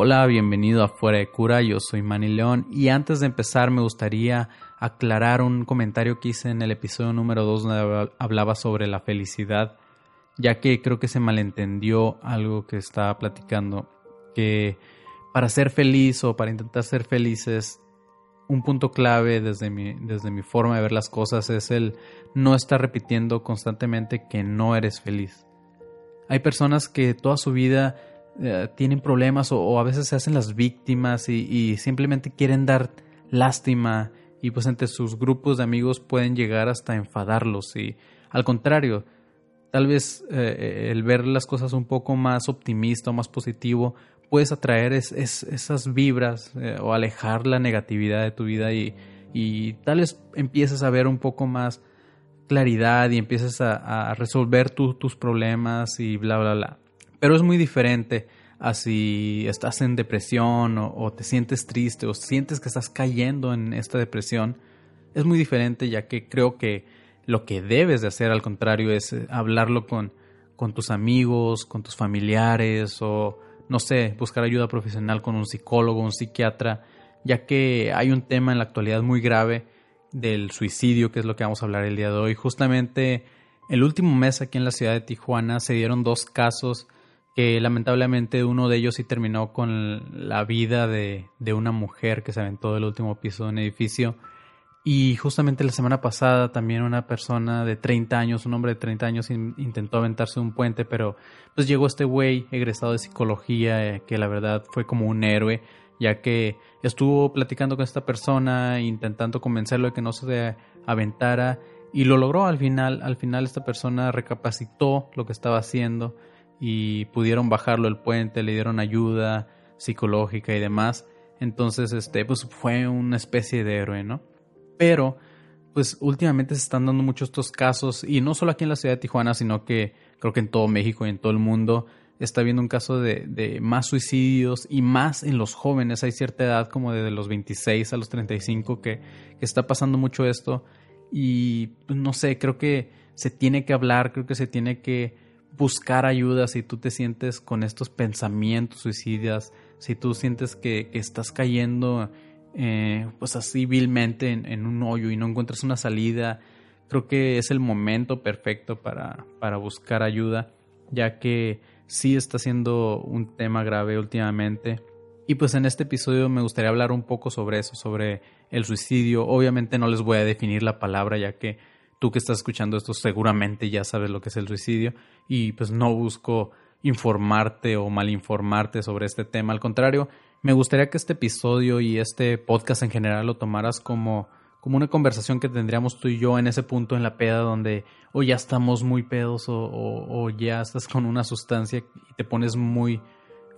Hola, bienvenido a Fuera de Cura, yo soy Manny León y antes de empezar me gustaría aclarar un comentario que hice en el episodio número 2 donde hablaba sobre la felicidad, ya que creo que se malentendió algo que estaba platicando, que para ser feliz o para intentar ser felices, un punto clave desde mi, desde mi forma de ver las cosas es el no estar repitiendo constantemente que no eres feliz. Hay personas que toda su vida eh, tienen problemas o, a veces se hacen las víctimas y, simplemente quieren dar lástima y pues entre sus grupos de amigos pueden llegar hasta enfadarlos y al contrario, tal vez eh, el ver las cosas un poco más optimista o más positivo puedes atraer esas vibras eh, o alejar la negatividad de tu vida y, y, tal vez empieces a ver un poco más claridad y empieces a, resolver tus problemas y bla, bla, bla. Pero es muy diferente a si estás en depresión o, te sientes triste o sientes que estás cayendo en esta depresión. Es muy diferente ya que creo que lo que debes de hacer al contrario es eh, hablarlo con, con tus amigos, con tus familiares o no sé, buscar ayuda profesional con un psicólogo, un psiquiatra, ya que hay un tema en la actualidad muy grave del suicidio, que es lo que vamos a hablar el día de hoy. Justamente el último mes aquí en la ciudad de Tijuana se dieron dos casos que lamentablemente uno de ellos sí terminó con la vida de, de una mujer que se aventó del último piso de un edificio. Y justamente la semana pasada también una persona de 30 años, un hombre de 30 años intentó aventarse un puente, pero pues llegó este güey egresado de psicología eh, que la verdad fue como un héroe, ya que estuvo platicando con esta persona, intentando convencerlo de que no se aventara y lo logró al final. Al final esta persona recapacitó lo que estaba haciendo y pudieron bajarlo el puente, le dieron ayuda psicológica y demás. Entonces, este, pues fue una especie de héroe, ¿no? Pero, pues últimamente se están dando muchos estos casos, y no solo aquí en la ciudad de Tijuana, sino que creo que en todo México y en todo el mundo está habiendo un caso de, de más suicidios y más en los jóvenes. Hay cierta edad, como de los 26 a los 35, que, que está pasando mucho esto. Y pues, no sé, creo que se tiene que hablar, creo que se tiene que buscar ayuda si tú te sientes con estos pensamientos suicidas, si tú sientes que, estás cayendo eh, pues así vilmente en, un hoyo y no encuentras una salida, creo que es el momento perfecto para, para buscar ayuda, ya que sí está siendo un tema grave últimamente. Y pues en este episodio me gustaría hablar un poco sobre eso, sobre el suicidio. Obviamente no les voy a definir la palabra ya que tú que estás escuchando esto seguramente ya sabes lo que es el suicidio y pues no busco informarte o malinformarte sobre este tema. Al contrario, me gustaría que este episodio y este podcast en general lo tomaras como, como una conversación que tendríamos tú y yo en ese punto en la peda donde o ya estamos muy pedos o, o ya estás con una sustancia y te pones muy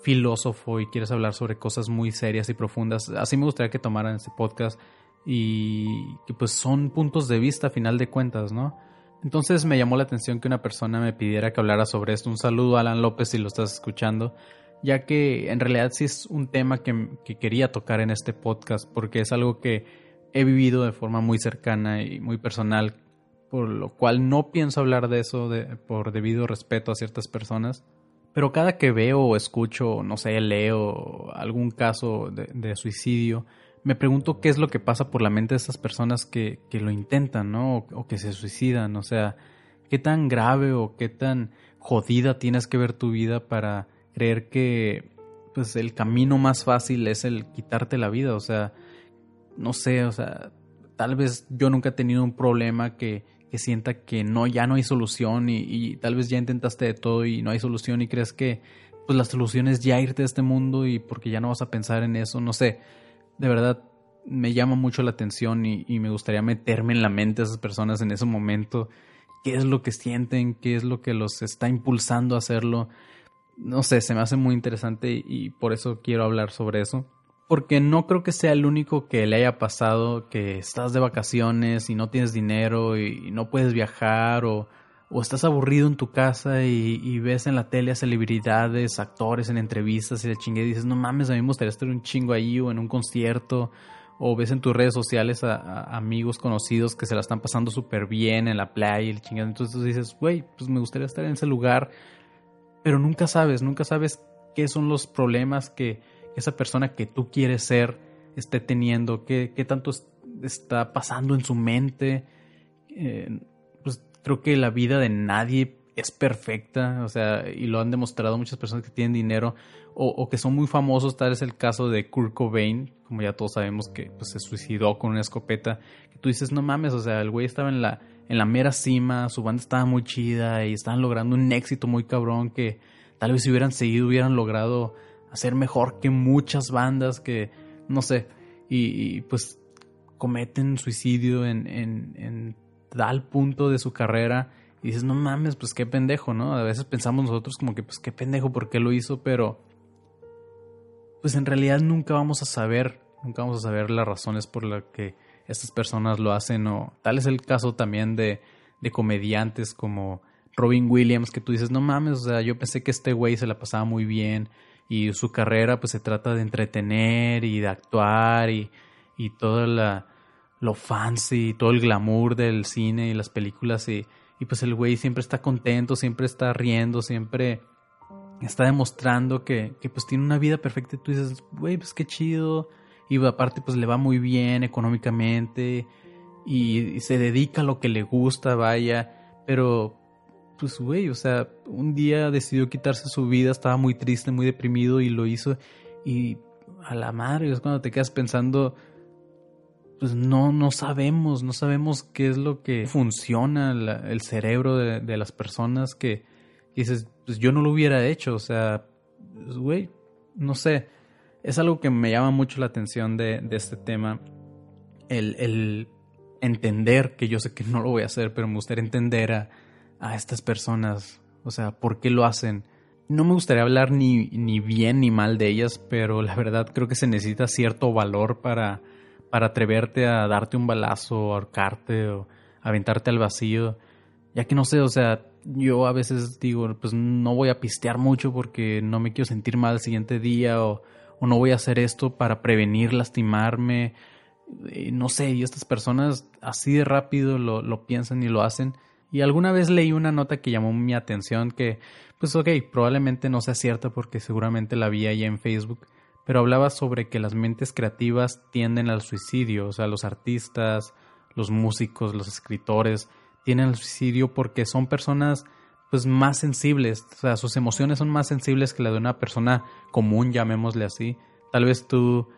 filósofo y quieres hablar sobre cosas muy serias y profundas. Así me gustaría que tomaran este podcast y que pues son puntos de vista a final de cuentas, ¿no? Entonces me llamó la atención que una persona me pidiera que hablara sobre esto. Un saludo a Alan López si lo estás escuchando, ya que en realidad sí es un tema que, quería tocar en este podcast porque es algo que he vivido de forma muy cercana y muy personal, por lo cual no pienso hablar de eso por debido respeto a ciertas personas. Pero cada que veo o escucho, no sé, leo algún caso de suicidio, me pregunto qué es lo que pasa por la mente de estas personas que, que lo intentan, ¿no? O, que se suicidan. O sea, qué tan grave o qué tan jodida tienes que ver tu vida para creer que pues el camino más fácil es el quitarte la vida. O sea, no sé, o sea, tal vez yo nunca he tenido un problema que, que sienta que no, ya no hay solución y, y, tal vez ya intentaste de todo y no hay solución y crees que pues la solución es ya irte de este mundo y porque ya no vas a pensar en eso, no sé de verdad me llama mucho la atención y, me gustaría meterme en la mente de esas personas en ese momento. ¿Qué es lo que sienten? ¿Qué es lo que los está impulsando a hacerlo? No sé, se me hace muy interesante y por eso quiero hablar sobre eso. Porque no creo que sea el único que le haya pasado que estás de vacaciones y no tienes dinero y no puedes viajar o o estás aburrido en tu casa y, ves en la tele a celebridades, actores en entrevistas y le chingue y dices, no mames, a mí me gustaría estar un chingo ahí o en un concierto, o ves en tus redes sociales a, amigos conocidos que se la están pasando súper bien en la playa y el chingado, entonces dices, güey, pues me gustaría estar en ese lugar, pero nunca sabes, nunca sabes qué son los problemas que, esa persona que tú quieres ser esté teniendo, qué, qué tanto está pasando en su mente. Eh, creo que la vida de nadie es perfecta, o sea, y lo han demostrado muchas personas que tienen dinero o, que son muy famosos, tal es el caso de Kurt Cobain, como ya todos sabemos que pues, se suicidó con una escopeta, que tú dices, no mames, o sea, el güey estaba en la, en la mera cima, su banda estaba muy chida y estaban logrando un éxito muy cabrón que tal vez si hubieran seguido hubieran logrado hacer mejor que muchas bandas que, no sé, y, pues cometen suicidio en, en, en tal punto de su carrera y dices, no mames, pues qué pendejo, ¿no? A veces pensamos nosotros como que, pues qué pendejo, ¿por qué lo hizo? Pero, pues en realidad nunca vamos a saber, nunca vamos a saber las razones por las que estas personas lo hacen. O tal es el caso también de, de comediantes como Robin Williams, que tú dices, no mames, o sea, yo pensé que este güey se la pasaba muy bien y su carrera pues se trata de entretener y de actuar y, y todo la, lo fancy, todo el glamour del cine y las películas y y pues el güey siempre está contento, siempre está riendo, siempre está demostrando que, que pues tiene una vida perfecta y tú dices, güey, pues qué chido. Y aparte pues le va muy bien económicamente y, se dedica a lo que le gusta, vaya. Pero pues güey, o sea, un día decidió quitarse su vida, estaba muy triste, muy deprimido y lo hizo. Y a la madre, es cuando te quedas pensando, pues no, no sabemos, no sabemos qué es lo que funciona el cerebro de, las personas que dices, pues yo no lo hubiera hecho, o sea, pues, güey, no sé, es algo que me llama mucho la atención de, este tema, el, el, entender, que yo sé que no lo voy a hacer, pero me gustaría entender a, a estas personas, o sea, por qué lo hacen. No me gustaría hablar ni, ni bien ni mal de ellas, pero la verdad creo que se necesita cierto valor para para atreverte a darte un balazo, ahorcarte o aventarte al vacío. Ya que no sé, o sea, yo a veces digo, pues no voy a pistear mucho porque no me quiero sentir mal el siguiente día o, no voy a hacer esto para prevenir lastimarme. no sé, y estas personas así de rápido lo, lo piensan y lo hacen. Y alguna vez leí una nota que llamó mi atención que, pues ok, probablemente no sea cierta porque seguramente la vi ahí en Facebook pero hablaba sobre que las mentes creativas tienden al suicidio, o sea, los artistas, los músicos, los escritores tienen al suicidio porque son personas pues más sensibles, o sea, sus emociones son más sensibles que la de una persona común, llamémosle así. Tal vez tú,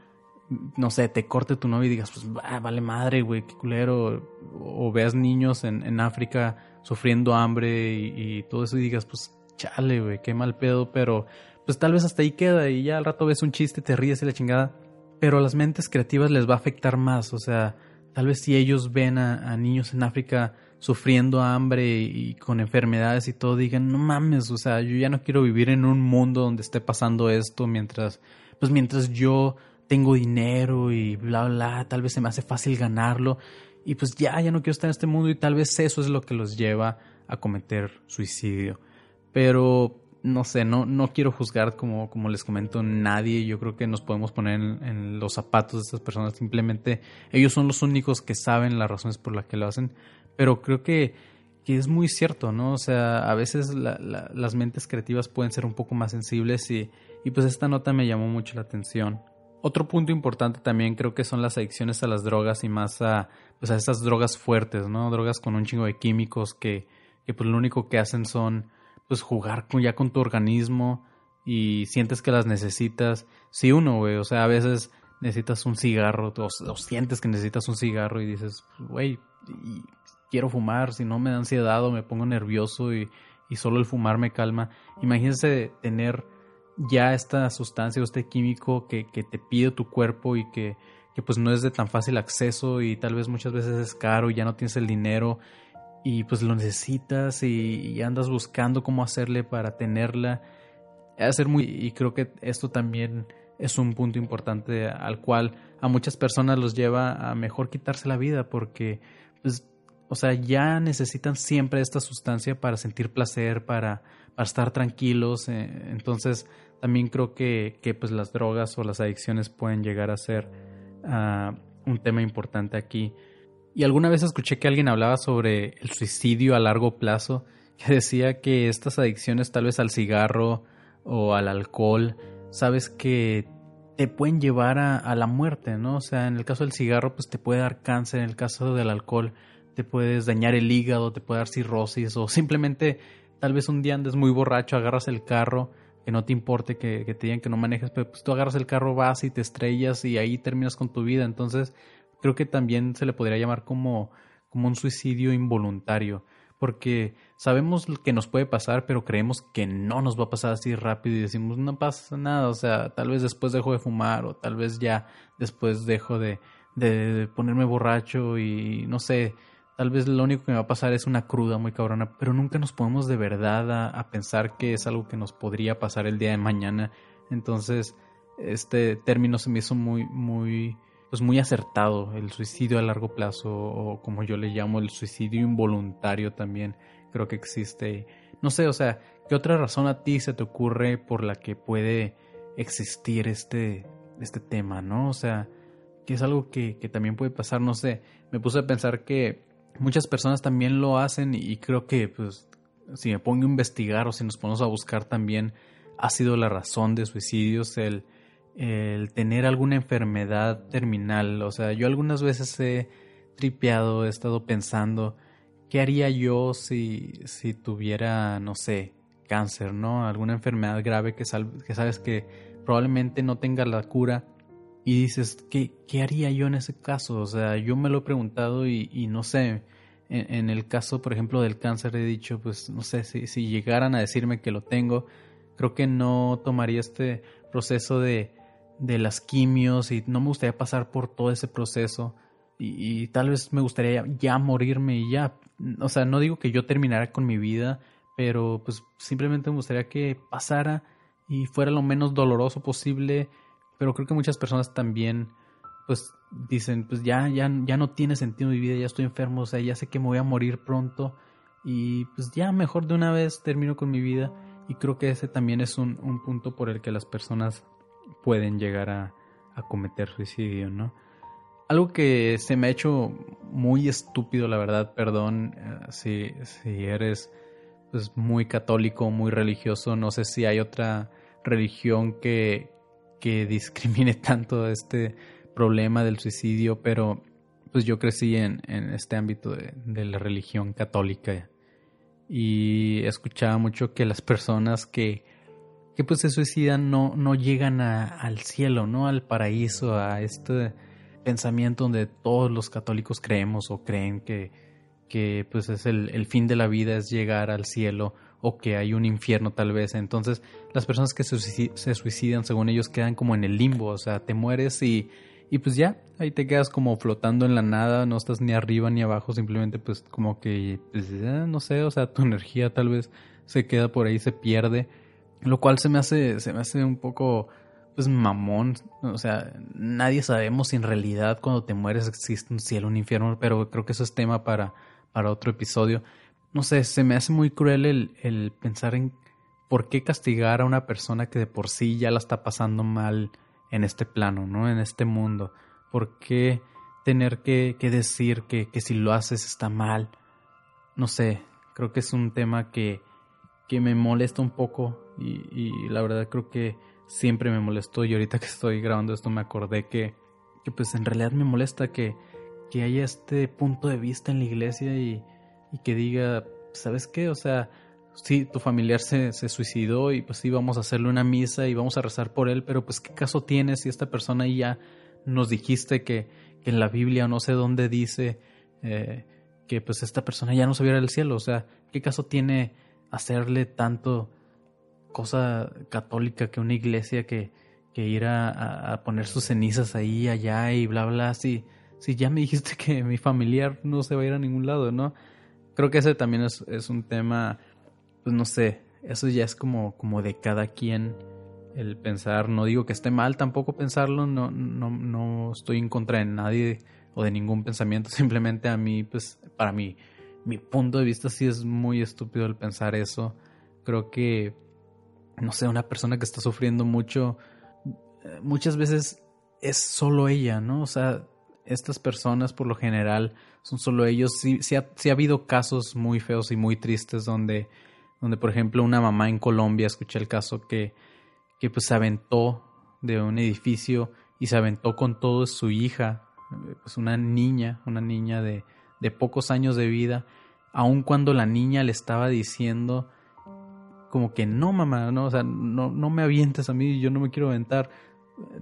no sé, te corte tu novio y digas, pues vale madre, güey, qué culero. O, veas niños en, en África sufriendo hambre y, y, todo eso y digas, pues chale, güey, qué mal pedo, pero pues tal vez hasta ahí queda y ya al rato ves un chiste, te ríes y la chingada. Pero a las mentes creativas les va a afectar más, o sea, tal vez si ellos ven a, niños en África sufriendo hambre y, con enfermedades y todo, digan, no mames, o sea, yo ya no quiero vivir en un mundo donde esté pasando esto mientras, pues mientras yo tengo dinero y bla, bla, tal vez se me hace fácil ganarlo y pues ya, ya no quiero estar en este mundo y tal vez eso es lo que los lleva a cometer suicidio. Pero no sé, no, no quiero juzgar como, como les comento nadie. Yo creo que nos podemos poner en, los zapatos de estas personas. Simplemente ellos son los únicos que saben las razones por las que lo hacen. Pero creo que, que es muy cierto, ¿no? O sea, a veces las mentes creativas pueden ser un poco más sensibles y, y pues esta nota me llamó mucho la atención. Otro punto importante también creo que son las adicciones a las drogas y más a, pues a esas drogas fuertes, ¿no? Drogas con un chingo de químicos que, que pues lo único que hacen son pues jugar con, ya con tu organismo y sientes que las necesitas. Sí, uno, güey, o sea, a veces necesitas un cigarro o, sientes que necesitas un cigarro y dices, güey, quiero fumar, si no me da ansiedad o me pongo nervioso y, y solo el fumar me calma. Imagínense tener ya esta sustancia o este químico que, que te pide tu cuerpo y que, que pues no es de tan fácil acceso y tal vez muchas veces es caro y ya no tienes el dinero y pues lo necesitas y, andas buscando cómo hacerle para tenerla. ser muy y creo que esto también es un punto importante al cual a muchas personas los lleva a mejor quitarse la vida porque pues o sea, ya necesitan siempre esta sustancia para sentir placer, para, para estar tranquilos. Eh, entonces, también creo que, que, pues las drogas o las adicciones pueden llegar a ser ah, un tema importante aquí. Y alguna vez escuché que alguien hablaba sobre el suicidio a largo plazo, que decía que estas adicciones tal vez al cigarro o al alcohol, sabes que te pueden llevar a, la muerte, ¿no? O sea, en el caso del cigarro, pues te puede dar cáncer, en el caso del alcohol, te puedes dañar el hígado, te puede dar cirrosis, o simplemente tal vez un día andes muy borracho, agarras el carro, que no te importe que, que te digan que no manejes, pero pues tú agarras el carro, vas y te estrellas y ahí terminas con tu vida. Entonces, creo que también se le podría llamar como, como un suicidio involuntario porque sabemos que nos puede pasar, pero creemos que no nos va a pasar así rápido y decimos, no pasa nada, o sea, tal vez después dejo de fumar o tal vez ya después dejo de, de ponerme borracho y no sé, tal vez lo único que me va a pasar es una cruda muy cabrona, pero nunca nos ponemos de verdad a, a pensar que es algo que nos podría pasar el día de mañana. Entonces, este término se me hizo muy, muy pues muy acertado, el suicidio a largo plazo o como yo le llamo el suicidio involuntario también creo que existe. No sé, o sea, ¿qué otra razón a ti se te ocurre por la que puede existir este, este tema, no? O sea, que es algo que, que también puede pasar, no sé, me puse a pensar que muchas personas también lo hacen y creo que pues si me pongo a investigar o si nos ponemos a buscar también ha sido la razón de suicidios el el tener alguna enfermedad terminal. O sea, yo algunas veces he tripeado, he estado pensando, ¿qué haría yo si, si tuviera, no sé, cáncer, ¿no? Alguna enfermedad grave que, que sabes que probablemente no tenga la cura. Y dices, ¿qué, ¿qué haría yo en ese caso? O sea, yo me lo he preguntado y, y no sé, en, en, el caso, por ejemplo, del cáncer he dicho, pues no sé, si, si llegaran a decirme que lo tengo, creo que no tomaría este proceso de, de las quimios y no me gustaría pasar por todo ese proceso y, tal vez me gustaría ya morirme y ya. O sea, no digo que yo terminara con mi vida, pero pues simplemente me gustaría que pasara y fuera lo menos doloroso posible. Pero creo que muchas personas también pues dicen, pues ya, ya, ya no tiene sentido mi vida, ya estoy enfermo, o sea, ya sé que me voy a morir pronto y pues ya mejor de una vez termino con mi vida y creo que ese también es un, un punto por el que las personas pueden llegar a, cometer suicidio, ¿no? Algo que se me ha hecho muy estúpido, la verdad, perdón, eh, si, si eres pues, muy católico, muy religioso, no sé si hay otra religión que, que discrimine tanto este problema del suicidio, pero pues yo crecí en, en este ámbito de, de, la religión católica y escuchaba mucho que las personas que que pues se suicidan no, no llegan al cielo, ¿no? Al paraíso, a este pensamiento donde todos los católicos creemos o creen que, que pues es el, el, fin de la vida es llegar al cielo o que hay un infierno tal vez. Entonces las personas que se, se suicidan según ellos quedan como en el limbo, o sea, te mueres y, y pues ya, ahí te quedas como flotando en la nada, no estás ni arriba ni abajo, simplemente pues como que, pues, eh, no sé, o sea, tu energía tal vez se queda por ahí, se pierde lo cual se me hace, se me hace un poco, pues mamón. O sea, nadie sabemos si en realidad cuando te mueres existe un cielo, un infierno, pero creo que eso es tema para, para otro episodio. No sé, se me hace muy cruel el, el pensar en por qué castigar a una persona que de por sí ya la está pasando mal en este plano, ¿no? En este mundo. ¿Por qué tener que, que decir que, que si lo haces está mal? No sé, creo que es un tema que, que me molesta un poco y, la verdad creo que siempre me molestó y ahorita que estoy grabando esto me acordé que, que pues en realidad me molesta que, que haya este punto de vista en la iglesia y, y que diga, ¿sabes qué? O sea, sí, tu familiar se, se, suicidó y pues sí, vamos a hacerle una misa y vamos a rezar por él, pero pues qué caso tiene si esta persona ya nos dijiste que, que en la Biblia no sé dónde dice eh, que pues esta persona ya no se viera al cielo, o sea, ¿qué caso tiene hacerle tanto cosa católica que una iglesia que, que ir a, poner sus cenizas ahí, allá y bla, bla, si, si ya me dijiste que mi familiar no se va a ir a ningún lado, ¿no? Creo que ese también es, es un tema, pues no sé, eso ya es como, como de cada quien el pensar, no digo que esté mal tampoco pensarlo, no, no, no estoy en contra de nadie o de ningún pensamiento, simplemente a mí, pues para mí, mi punto de vista sí es muy estúpido el pensar eso. Creo que no sé, una persona que está sufriendo mucho, eh, muchas veces es solo ella, ¿no? O sea, estas personas por lo general son solo ellos. Sí, sí, ha, ha habido casos muy feos y muy tristes donde, donde, por ejemplo, una mamá en Colombia, escuché el caso que, que pues se aventó de un edificio y se aventó con todo su hija, pues una niña, una niña de, de pocos años de vida, aun cuando la niña le estaba diciendo como que no mamá, no, o sea, no, no me avientes a mí, yo no me quiero aventar.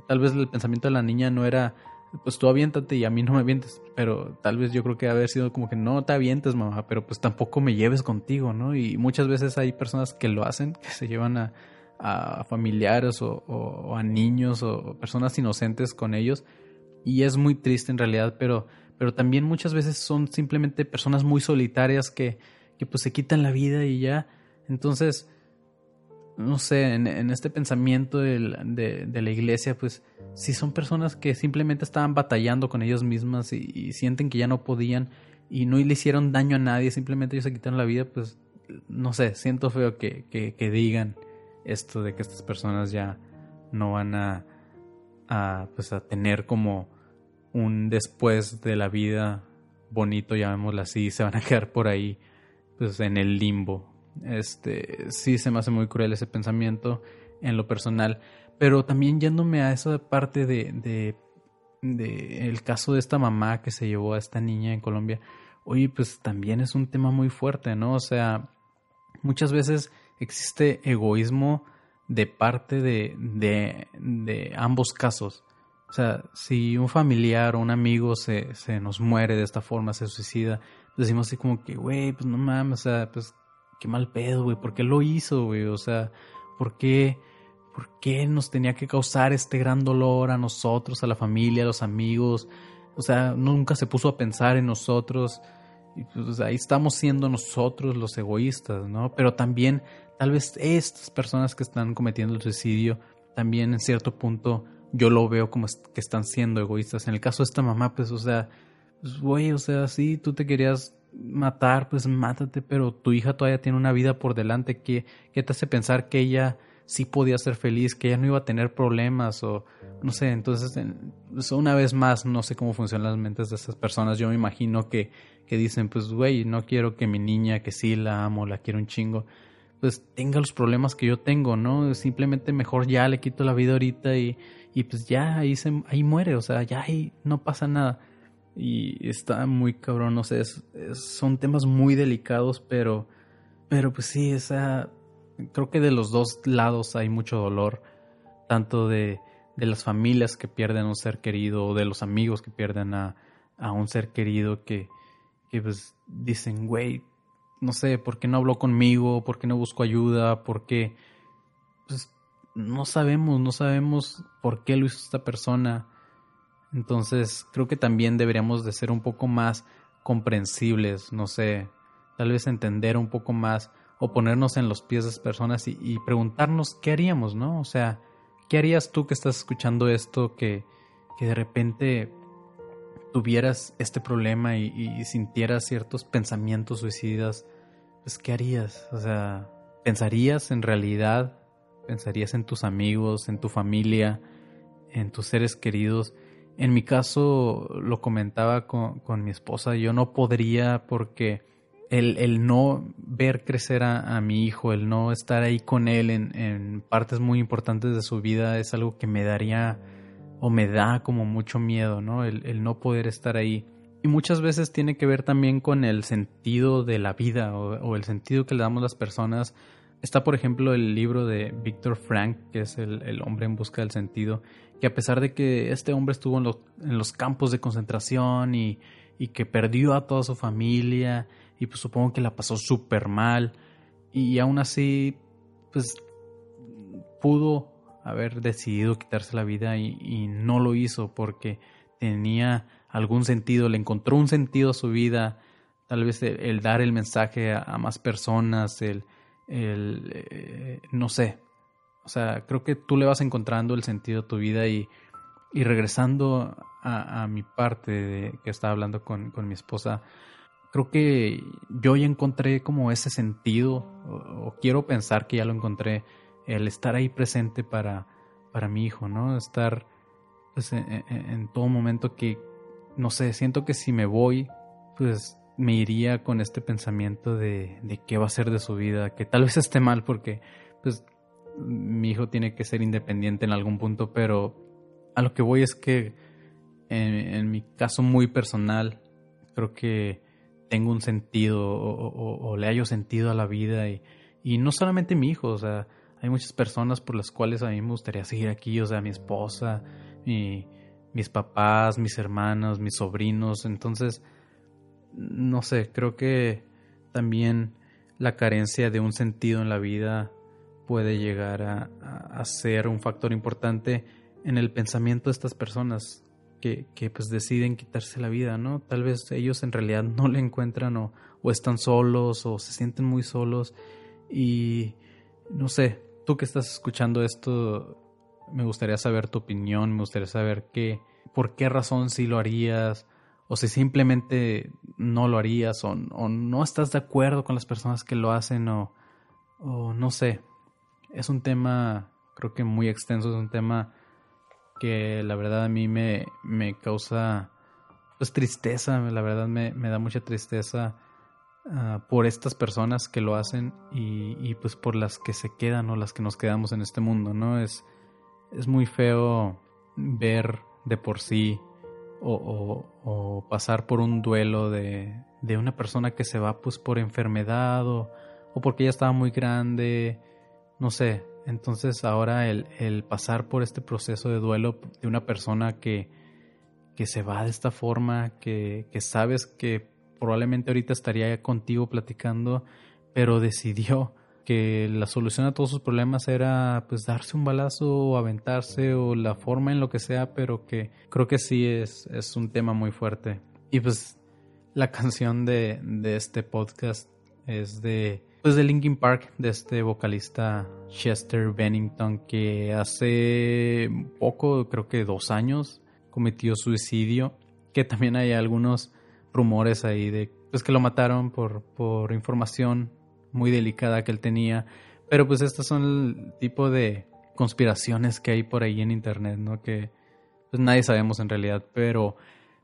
Tal vez el pensamiento de la niña no era pues tú aviéntate y a mí no me avientes. Pero tal vez yo creo que haber sido como que no te avientes, mamá, pero pues tampoco me lleves contigo, ¿no? Y muchas veces hay personas que lo hacen, que se llevan a, a familiares o, a niños o personas inocentes con ellos. Y es muy triste en realidad, pero, pero también muchas veces son simplemente personas muy solitarias que, que pues se quitan la vida y ya. Entonces, no sé, en, este pensamiento de, la iglesia, pues si son personas que simplemente estaban batallando con ellos mismas y, sienten que ya no podían y no le hicieron daño a nadie, simplemente ellos se quitaron la vida, pues no sé, siento feo que, digan esto de que estas personas ya no van a, a, pues, a tener como un después de la vida bonito, llamémoslo así, se van a quedar por ahí pues en el limbo este, sí se me hace muy cruel ese pensamiento en lo personal. Pero también yéndome a esa parte de, de, de el caso de esta mamá que se llevó a esta niña en Colombia, oye, pues también es un tema muy fuerte, ¿no? O sea, muchas veces existe egoísmo de parte de, de, de ambos casos. O sea, si un familiar o un amigo se, se nos muere de esta forma, se suicida, decimos así como que, güey, pues no mames, o sea, pues qué mal pedo, güey, ¿por qué lo hizo, güey? O sea, ¿por qué, ¿por qué nos tenía que causar este gran dolor a nosotros, a la familia, a los amigos? O sea, nunca se puso a pensar en nosotros. Y pues ahí estamos siendo nosotros los egoístas, ¿no? Pero también, tal vez estas personas que están cometiendo el suicidio, también en cierto punto yo lo veo como que están siendo egoístas. En el caso de esta mamá, pues, o sea, pues, güey, o sea, sí, tú te querías matar, pues mátate, pero tu hija todavía tiene una vida por delante que, que te hace pensar que ella sí podía ser feliz, que ella no iba a tener problemas o no sé, entonces una vez más no sé cómo funcionan las mentes de esas personas, yo me imagino que, que dicen pues güey, no quiero que mi niña que sí la amo, la quiero un chingo, pues tenga los problemas que yo tengo, ¿no? Simplemente mejor ya le quito la vida ahorita y, y pues ya ahí, se, ahí muere, o sea, ya ahí no pasa nada y está muy cabrón, no sé, son temas muy delicados, pero, pero pues sí, esa, creo que de los dos lados hay mucho dolor, tanto de, de las familias que pierden a un ser querido o de los amigos que pierden a, a un ser querido que, que pues dicen, güey, no sé, ¿por qué no habló conmigo? ¿Por qué no buscó ayuda? ¿Por qué? Pues no sabemos, no sabemos por qué lo hizo esta persona entonces creo que también deberíamos de ser un poco más comprensibles, no sé, tal vez entender un poco más o ponernos en los pies de esas personas y, preguntarnos qué haríamos, ¿no? O sea, ¿qué harías tú que estás escuchando esto que, que de repente tuvieras este problema y, y, sintieras ciertos pensamientos suicidas? Pues ¿qué harías? O sea, ¿pensarías en realidad? ¿Pensarías en tus amigos, en tu familia, en tus seres queridos? En mi caso, lo comentaba con, mi esposa, yo no podría porque el, el no ver crecer a, mi hijo, el no estar ahí con él en, en partes muy importantes de su vida es algo que me daría o me da como mucho miedo, ¿no? El, el, no poder estar ahí. Y muchas veces tiene que ver también con el sentido de la vida o, el sentido que le damos a las personas Está, por ejemplo, el libro de Víctor Frank, que es el, hombre en busca del sentido, que a pesar de que este hombre estuvo en los, campos de concentración y, y, que perdió a toda su familia y pues supongo que la pasó súper mal y aún así pues pudo haber decidido quitarse la vida y, no lo hizo porque tenía algún sentido, le encontró un sentido a su vida, tal vez el, dar el mensaje a más personas, el el, eh, no sé, o sea, creo que tú le vas encontrando el sentido a tu vida y, y regresando a, mi parte de, que estaba hablando con, con, mi esposa, creo que yo ya encontré como ese sentido, o, quiero pensar que ya lo encontré, el estar ahí presente para, para mi hijo, ¿no? Estar pues, en, en todo momento que, no sé, siento que si me voy, pues me iría con este pensamiento de, de qué va a ser de su vida, que tal vez esté mal porque pues mi hijo tiene que ser independiente en algún punto, pero a lo que voy es que en, mi caso muy personal, creo que tengo un sentido o, le hallo sentido a la vida y, y, no solamente mi hijo, o sea, hay muchas personas por las cuales a mí me gustaría seguir aquí, o sea, mi esposa, mis papás, mis hermanos, mis sobrinos, entonces, no sé, creo que también la carencia de un sentido en la vida puede llegar a, ser un factor importante en el pensamiento de estas personas que, que, pues deciden quitarse la vida, ¿no? Tal vez ellos en realidad no le encuentran o, o están solos o se sienten muy solos y no sé, tú que estás escuchando esto, me gustaría saber tu opinión, me gustaría saber qué, por qué razón sí lo harías o si simplemente no lo harías o, o no estás de acuerdo con las personas que lo hacen o, o no sé. Es un tema creo que muy extenso, es un tema que la verdad a mí me, me causa pues tristeza, la verdad me, me da mucha tristeza ah, por estas personas que lo hacen y, y, pues por las que se quedan o las que nos quedamos en este mundo, ¿no? Es, es muy feo ver de por sí o, o, o pasar por un duelo de, de, una persona que se va pues por enfermedad o, o porque ya estaba muy grande, no sé, entonces ahora el, el, pasar por este proceso de duelo de una persona que, que se va de esta forma, que, que sabes que probablemente ahorita estaría contigo platicando, pero decidió que la solución a todos sus problemas era pues darse un balazo o aventarse o la forma en lo que sea, pero que creo que sí es, es un tema muy fuerte. Y pues la canción de, de este podcast es de pues de Linkin Park, de este vocalista Chester Bennington, que hace poco, creo que dos años, cometió suicidio, que también hay algunos rumores ahí de pues que lo mataron por, por información muy delicada que él tenía, pero pues estas son el tipo de conspiraciones que hay por ahí en internet, ¿no? Que pues nadie sabemos en realidad, pero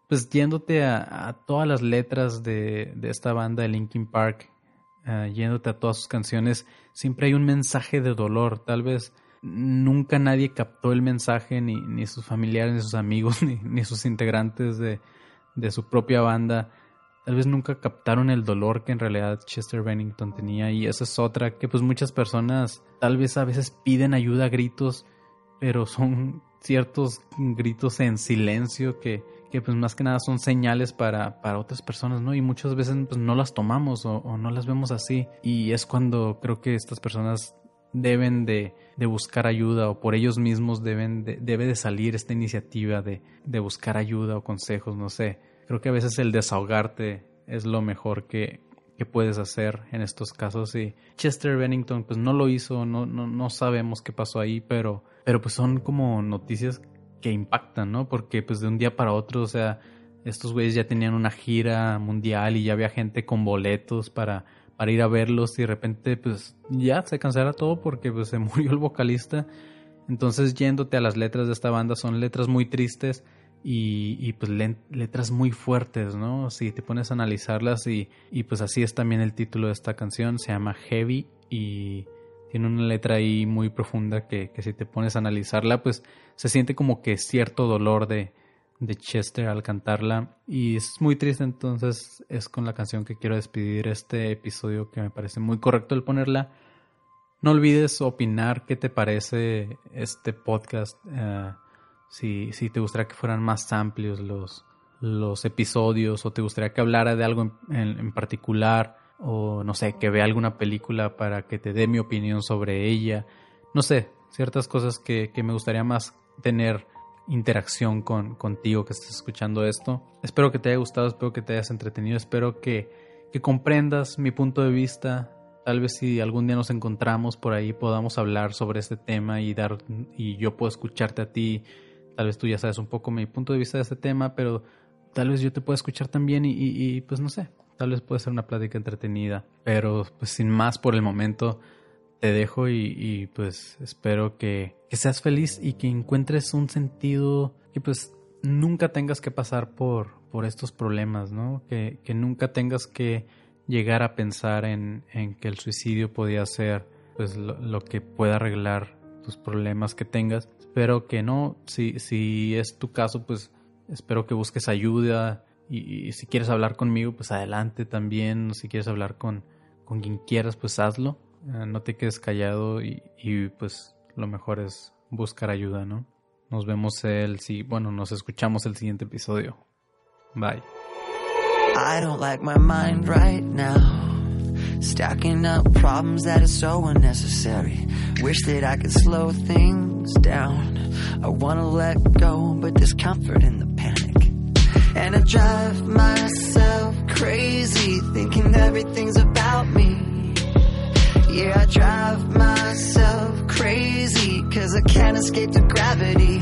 pues yéndote a, todas las letras de, de esta banda de Linkin Park, uh, yéndote a todas sus canciones, siempre hay un mensaje de dolor. Tal vez nunca nadie captó el mensaje, ni, ni sus familiares, ni sus amigos, ni, ni sus integrantes de, de, su propia banda. Tal vez nunca captaron el dolor que en realidad Chester Bennington tenía. Y esa es otra que pues muchas personas tal vez a veces piden ayuda a gritos, pero son ciertos gritos en silencio que que pues más que nada son señales para, para otras personas, ¿no? Y muchas veces pues no las tomamos o, no las vemos así. Y es cuando creo que estas personas deben de, de buscar ayuda o por ellos mismos deben de, debe de salir esta iniciativa de, de buscar ayuda o consejos, no sé. Creo que a veces el desahogarte es lo mejor que, que puedes hacer en estos casos y Chester Bennington pues no lo hizo, no, no, no sabemos qué pasó ahí, pero, pero pues son como noticias que impactan, ¿no? Porque pues de un día para otro, o sea, estos güeyes ya tenían una gira mundial y ya había gente con boletos para, para ir a verlos y de repente pues ya se cancela todo porque pues se murió el vocalista. Entonces yéndote a las letras de esta banda son letras muy tristes y, y pues letras muy fuertes, ¿no? Si te pones a analizarlas y, y pues así es también el título de esta canción, se llama Heavy y tiene una letra ahí muy profunda que, que, si te pones a analizarla, pues se siente como que cierto dolor de, de Chester al cantarla. Y es muy triste, entonces es con la canción que quiero despedir este episodio que me parece muy correcto el ponerla. No olvides opinar qué te parece este podcast. Uh, si, si te gustaría que fueran más amplios los, los episodios o te gustaría que hablara de algo en, en particular o no sé, que vea alguna película para que te dé mi opinión sobre ella. No sé, ciertas cosas que, que me gustaría más tener interacción con, contigo que estés escuchando esto. Espero que te haya gustado, espero que te hayas entretenido, espero que, que comprendas mi punto de vista. Tal vez si algún día nos encontramos por ahí podamos hablar sobre este tema y dar y yo puedo escucharte a ti. Tal vez tú ya sabes un poco mi punto de vista de este tema, pero tal vez yo te pueda escuchar también y, y, y pues no sé, Tal vez puede ser una plática entretenida, pero pues sin más por el momento te dejo y, pues espero que, que, seas feliz y que encuentres un sentido que pues nunca tengas que pasar por, por estos problemas, ¿no? Que, que nunca tengas que llegar a pensar en, en, que el suicidio podía ser pues lo, que pueda arreglar tus problemas que tengas. Espero que no, si, si es tu caso, pues espero que busques ayuda y, si quieres hablar conmigo, pues adelante también. Si quieres hablar con, con quien quieras, pues hazlo. Eh, no te quedes callado y, y pues lo mejor es buscar ayuda, ¿no? Nos vemos el si bueno, nos escuchamos el siguiente episodio. Bye. I don't like my mind right now. Stacking up problems that are so unnecessary. Wish that I could slow things down. I wanna let go, but there's comfort in the panic. And I drive myself crazy, thinking everything's about me. Yeah, I drive myself crazy, cause I can't escape the gravity.